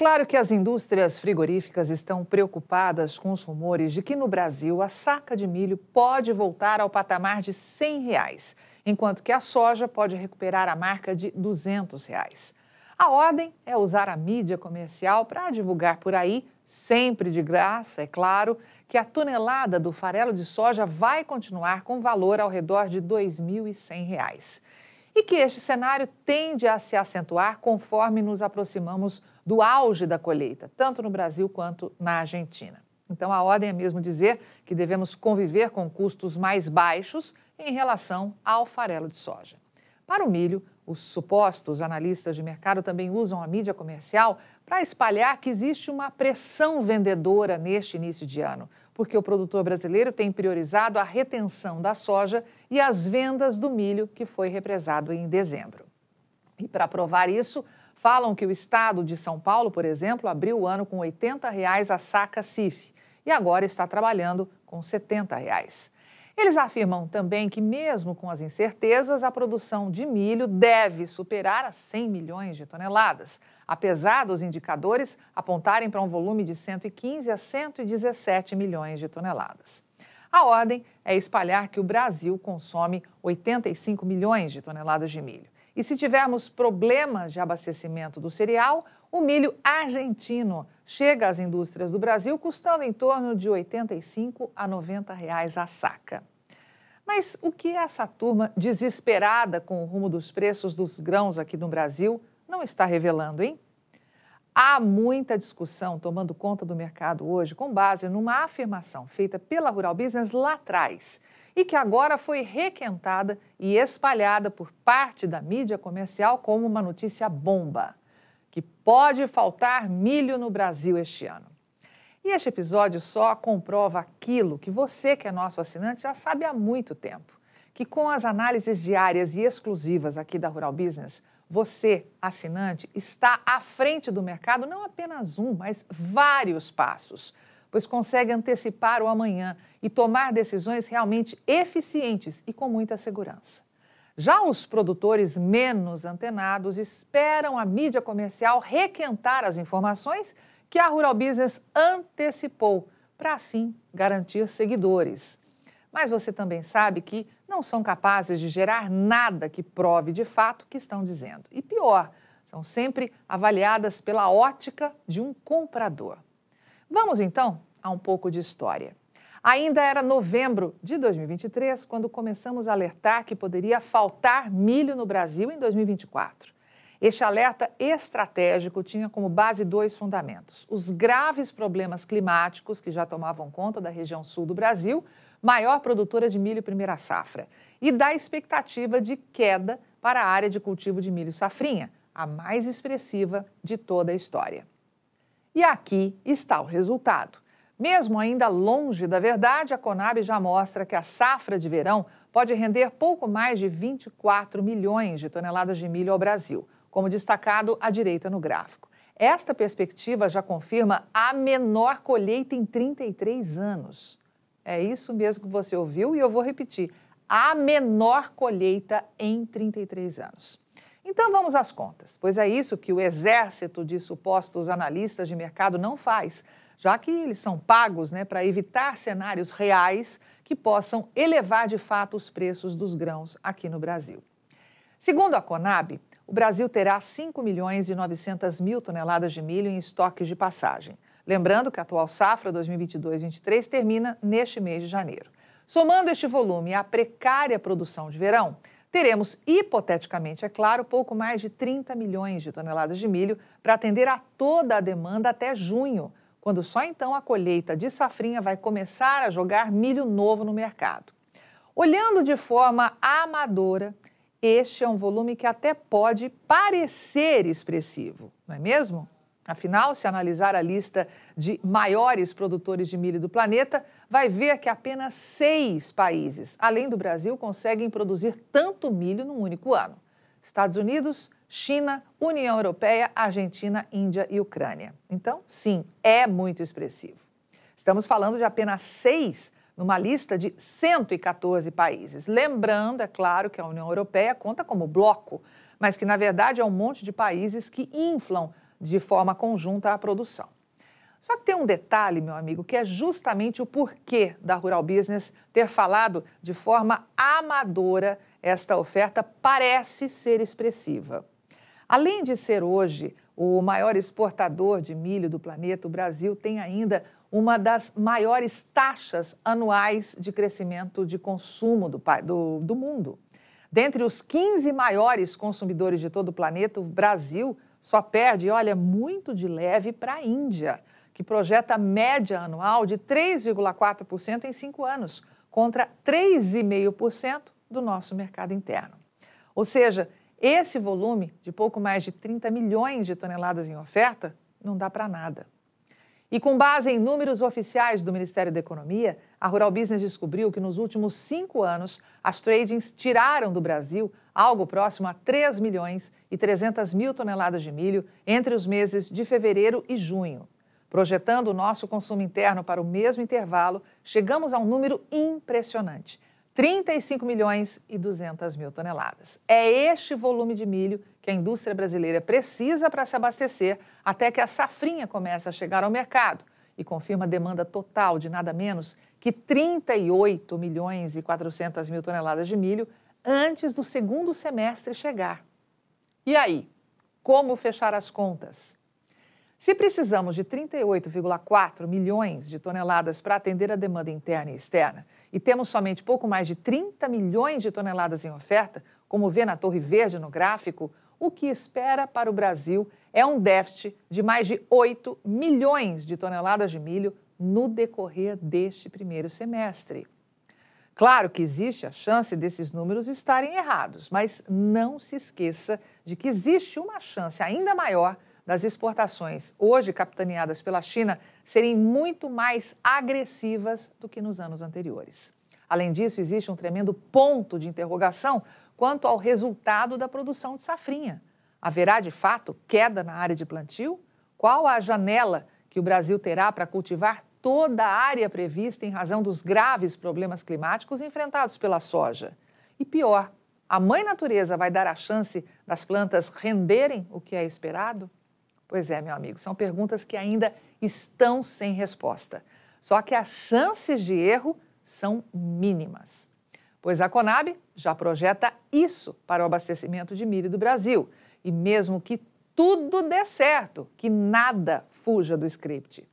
claro que as indústrias frigoríficas estão preocupadas com os rumores de que no Brasil a saca de milho pode voltar ao patamar de 100 reais, enquanto que a soja pode recuperar a marca de 200 reais. A ordem é usar a mídia comercial para divulgar por aí, sempre de graça, é claro, que a tonelada do farelo de soja vai continuar com valor ao redor de R$ 2.100 e que este cenário tende a se acentuar conforme nos aproximamos do auge da colheita, tanto no Brasil quanto na Argentina. Então, a ordem é mesmo dizer que devemos conviver com custos mais baixos em relação ao farelo de soja. Para o milho, os supostos analistas de mercado também usam a mídia comercial para espalhar que existe uma pressão vendedora neste início de ano, porque o produtor brasileiro tem priorizado a retenção da soja e as vendas do milho que foi represado em dezembro. E para provar isso, falam que o estado de São Paulo, por exemplo, abriu o ano com 80 reais a saca CIF e agora está trabalhando com 70 reais. Eles afirmam também que, mesmo com as incertezas, a produção de milho deve superar as 100 milhões de toneladas, apesar dos indicadores apontarem para um volume de 115 a 117 milhões de toneladas. A ordem é espalhar que o Brasil consome 85 milhões de toneladas de milho. E se tivermos problemas de abastecimento do cereal, o milho argentino chega às indústrias do Brasil custando em torno de 85 a 90 reais a saca. Mas o que essa turma desesperada com o rumo dos preços dos grãos aqui no Brasil não está revelando, hein? Há muita discussão tomando conta do mercado hoje com base numa afirmação feita pela Rural Business lá atrás e que agora foi requentada e espalhada por parte da mídia comercial como uma notícia bomba, que pode faltar milho no Brasil este ano. E este episódio só comprova aquilo que você, que é nosso assinante, já sabe há muito tempo, que com as análises diárias e exclusivas aqui da Rural Business, você, assinante, está à frente do mercado não apenas um, mas vários passos, pois consegue antecipar o amanhã e tomar decisões realmente eficientes e com muita segurança. Já os produtores menos antenados esperam a mídia comercial requentar as informações que a Rural Business antecipou, para assim garantir seguidores. Mas você também sabe que não são capazes de gerar nada que prove de fato o que estão dizendo. E pior, são sempre avaliadas pela ótica de um comprador. Vamos então a um pouco de história. Ainda era novembro de 2023 quando começamos a alertar que poderia faltar milho no Brasil em 2024. Este alerta estratégico tinha como base dois fundamentos: os graves problemas climáticos que já tomavam conta da região sul do Brasil, maior produtora de milho primeira safra, e da expectativa de queda para a área de cultivo de milho safrinha, a mais expressiva de toda a história. E aqui está o resultado. Mesmo ainda longe da verdade, a Conab já mostra que a safra de verão pode render pouco mais de 24 milhões de toneladas de milho ao Brasil, como destacado à direita no gráfico. Esta perspectiva já confirma a menor colheita em 33 anos. É isso mesmo que você ouviu e eu vou repetir: a menor colheita em 33 anos. Então vamos às contas, pois é isso que o exército de supostos analistas de mercado não faz, já que eles são pagos né, para evitar cenários reais que possam elevar de fato os preços dos grãos aqui no Brasil. Segundo a Conab, o Brasil terá 5 milhões e 900 mil toneladas de milho em estoques de passagem. Lembrando que a atual safra 2022-23 termina neste mês de janeiro. Somando este volume à precária produção de verão, teremos, hipoteticamente, é claro, pouco mais de 30 milhões de toneladas de milho para atender a toda a demanda até junho, quando só então a colheita de safrinha vai começar a jogar milho novo no mercado. Olhando de forma amadora, este é um volume que até pode parecer expressivo, não é mesmo? Afinal, se analisar a lista de maiores produtores de milho do planeta, vai ver que apenas seis países, além do Brasil, conseguem produzir tanto milho num único ano: Estados Unidos, China, União Europeia, Argentina, Índia e Ucrânia. Então, sim, é muito expressivo. Estamos falando de apenas seis numa lista de 114 países. Lembrando, é claro, que a União Europeia conta como bloco, mas que, na verdade, é um monte de países que inflam de forma conjunta a produção. Só que tem um detalhe, meu amigo, que é justamente o porquê da Rural Business ter falado de forma amadora esta oferta parece ser expressiva. Além de ser hoje o maior exportador de milho do planeta, o Brasil tem ainda uma das maiores taxas anuais de crescimento de consumo do, do, do mundo. Dentre os 15 maiores consumidores de todo o planeta, o Brasil só perde, olha, muito de leve para a Índia que projeta média anual de 3,4% em cinco anos, contra 3,5% do nosso mercado interno. Ou seja, esse volume de pouco mais de 30 milhões de toneladas em oferta não dá para nada. E com base em números oficiais do Ministério da Economia, a Rural Business descobriu que nos últimos cinco anos as tradings tiraram do Brasil algo próximo a 3 milhões e 300 mil toneladas de milho entre os meses de fevereiro e junho. Projetando o nosso consumo interno para o mesmo intervalo, chegamos a um número impressionante: 35 milhões e 200 mil toneladas. É este volume de milho que a indústria brasileira precisa para se abastecer até que a safrinha comece a chegar ao mercado e confirma a demanda total de nada menos que 38 milhões e 400 mil toneladas de milho antes do segundo semestre chegar. E aí, como fechar as contas? Se precisamos de 38,4 milhões de toneladas para atender a demanda interna e externa, e temos somente pouco mais de 30 milhões de toneladas em oferta, como vê na Torre Verde no gráfico, o que espera para o Brasil é um déficit de mais de 8 milhões de toneladas de milho no decorrer deste primeiro semestre. Claro que existe a chance desses números estarem errados, mas não se esqueça de que existe uma chance ainda maior das exportações, hoje capitaneadas pela China, serem muito mais agressivas do que nos anos anteriores. Além disso, existe um tremendo ponto de interrogação quanto ao resultado da produção de safrinha. Haverá, de fato, queda na área de plantio? Qual a janela que o Brasil terá para cultivar toda a área prevista em razão dos graves problemas climáticos enfrentados pela soja? E pior, a mãe natureza vai dar a chance das plantas renderem o que é esperado? Pois é, meu amigo, são perguntas que ainda estão sem resposta. Só que as chances de erro são mínimas. Pois a Conab já projeta isso para o abastecimento de milho do Brasil. E mesmo que tudo dê certo, que nada fuja do script.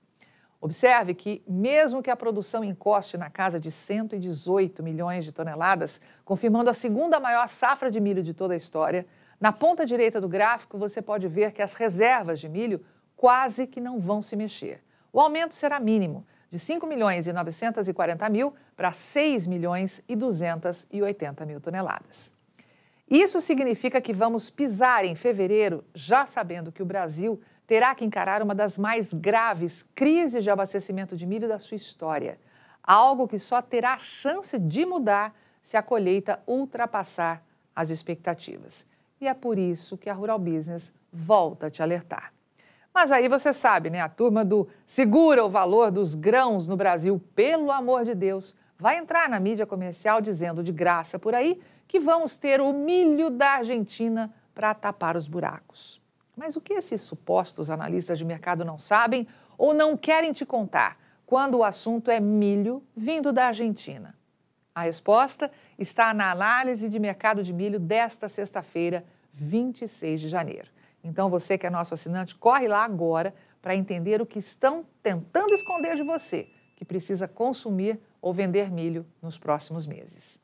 Observe que, mesmo que a produção encoste na casa de 118 milhões de toneladas, confirmando a segunda maior safra de milho de toda a história, na ponta direita do gráfico, você pode ver que as reservas de milho quase que não vão se mexer. O aumento será mínimo, de 5 milhões e 940 mil para 6 milhões e 280 mil toneladas. Isso significa que vamos pisar em fevereiro já sabendo que o Brasil terá que encarar uma das mais graves crises de abastecimento de milho da sua história. Algo que só terá chance de mudar se a colheita ultrapassar as expectativas e é por isso que a Rural Business volta a te alertar. Mas aí você sabe, né? A turma do segura o valor dos grãos no Brasil, pelo amor de Deus, vai entrar na mídia comercial dizendo de graça por aí que vamos ter o milho da Argentina para tapar os buracos. Mas o que esses supostos analistas de mercado não sabem ou não querem te contar quando o assunto é milho vindo da Argentina? A resposta está na análise de mercado de milho desta sexta-feira, 26 de janeiro. Então, você que é nosso assinante, corre lá agora para entender o que estão tentando esconder de você, que precisa consumir ou vender milho nos próximos meses.